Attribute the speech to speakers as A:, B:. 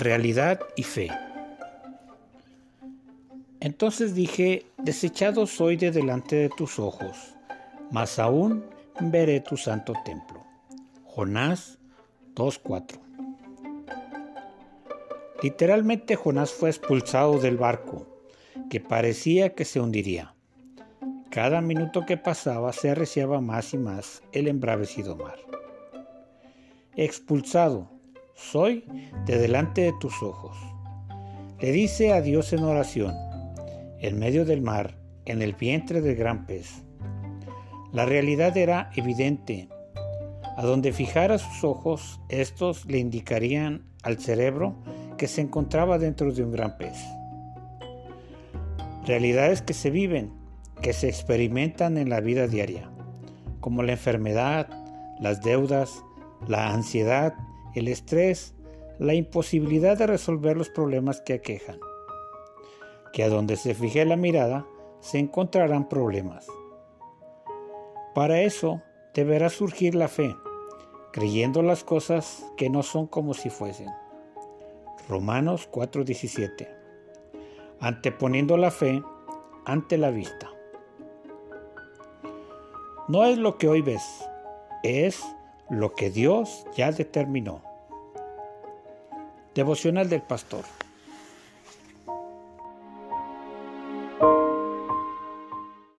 A: realidad y fe. Entonces dije, desechado soy de delante de tus ojos, mas aún veré tu santo templo. Jonás 2.4 Literalmente Jonás fue expulsado del barco, que parecía que se hundiría. Cada minuto que pasaba se arreciaba más y más el embravecido mar. Expulsado, soy de delante de tus ojos. Le dice a Dios en oración, en medio del mar, en el vientre del gran pez. La realidad era evidente. A donde fijara sus ojos, estos le indicarían al cerebro que se encontraba dentro de un gran pez. Realidades que se viven, que se experimentan en la vida diaria, como la enfermedad, las deudas, la ansiedad, el estrés, la imposibilidad de resolver los problemas que aquejan. Que a donde se fije la mirada se encontrarán problemas. Para eso deberá surgir la fe, creyendo las cosas que no son como si fuesen. Romanos 4:17. Anteponiendo la fe ante la vista. No es lo que hoy ves, es lo que Dios ya determinó. Devocional del Pastor.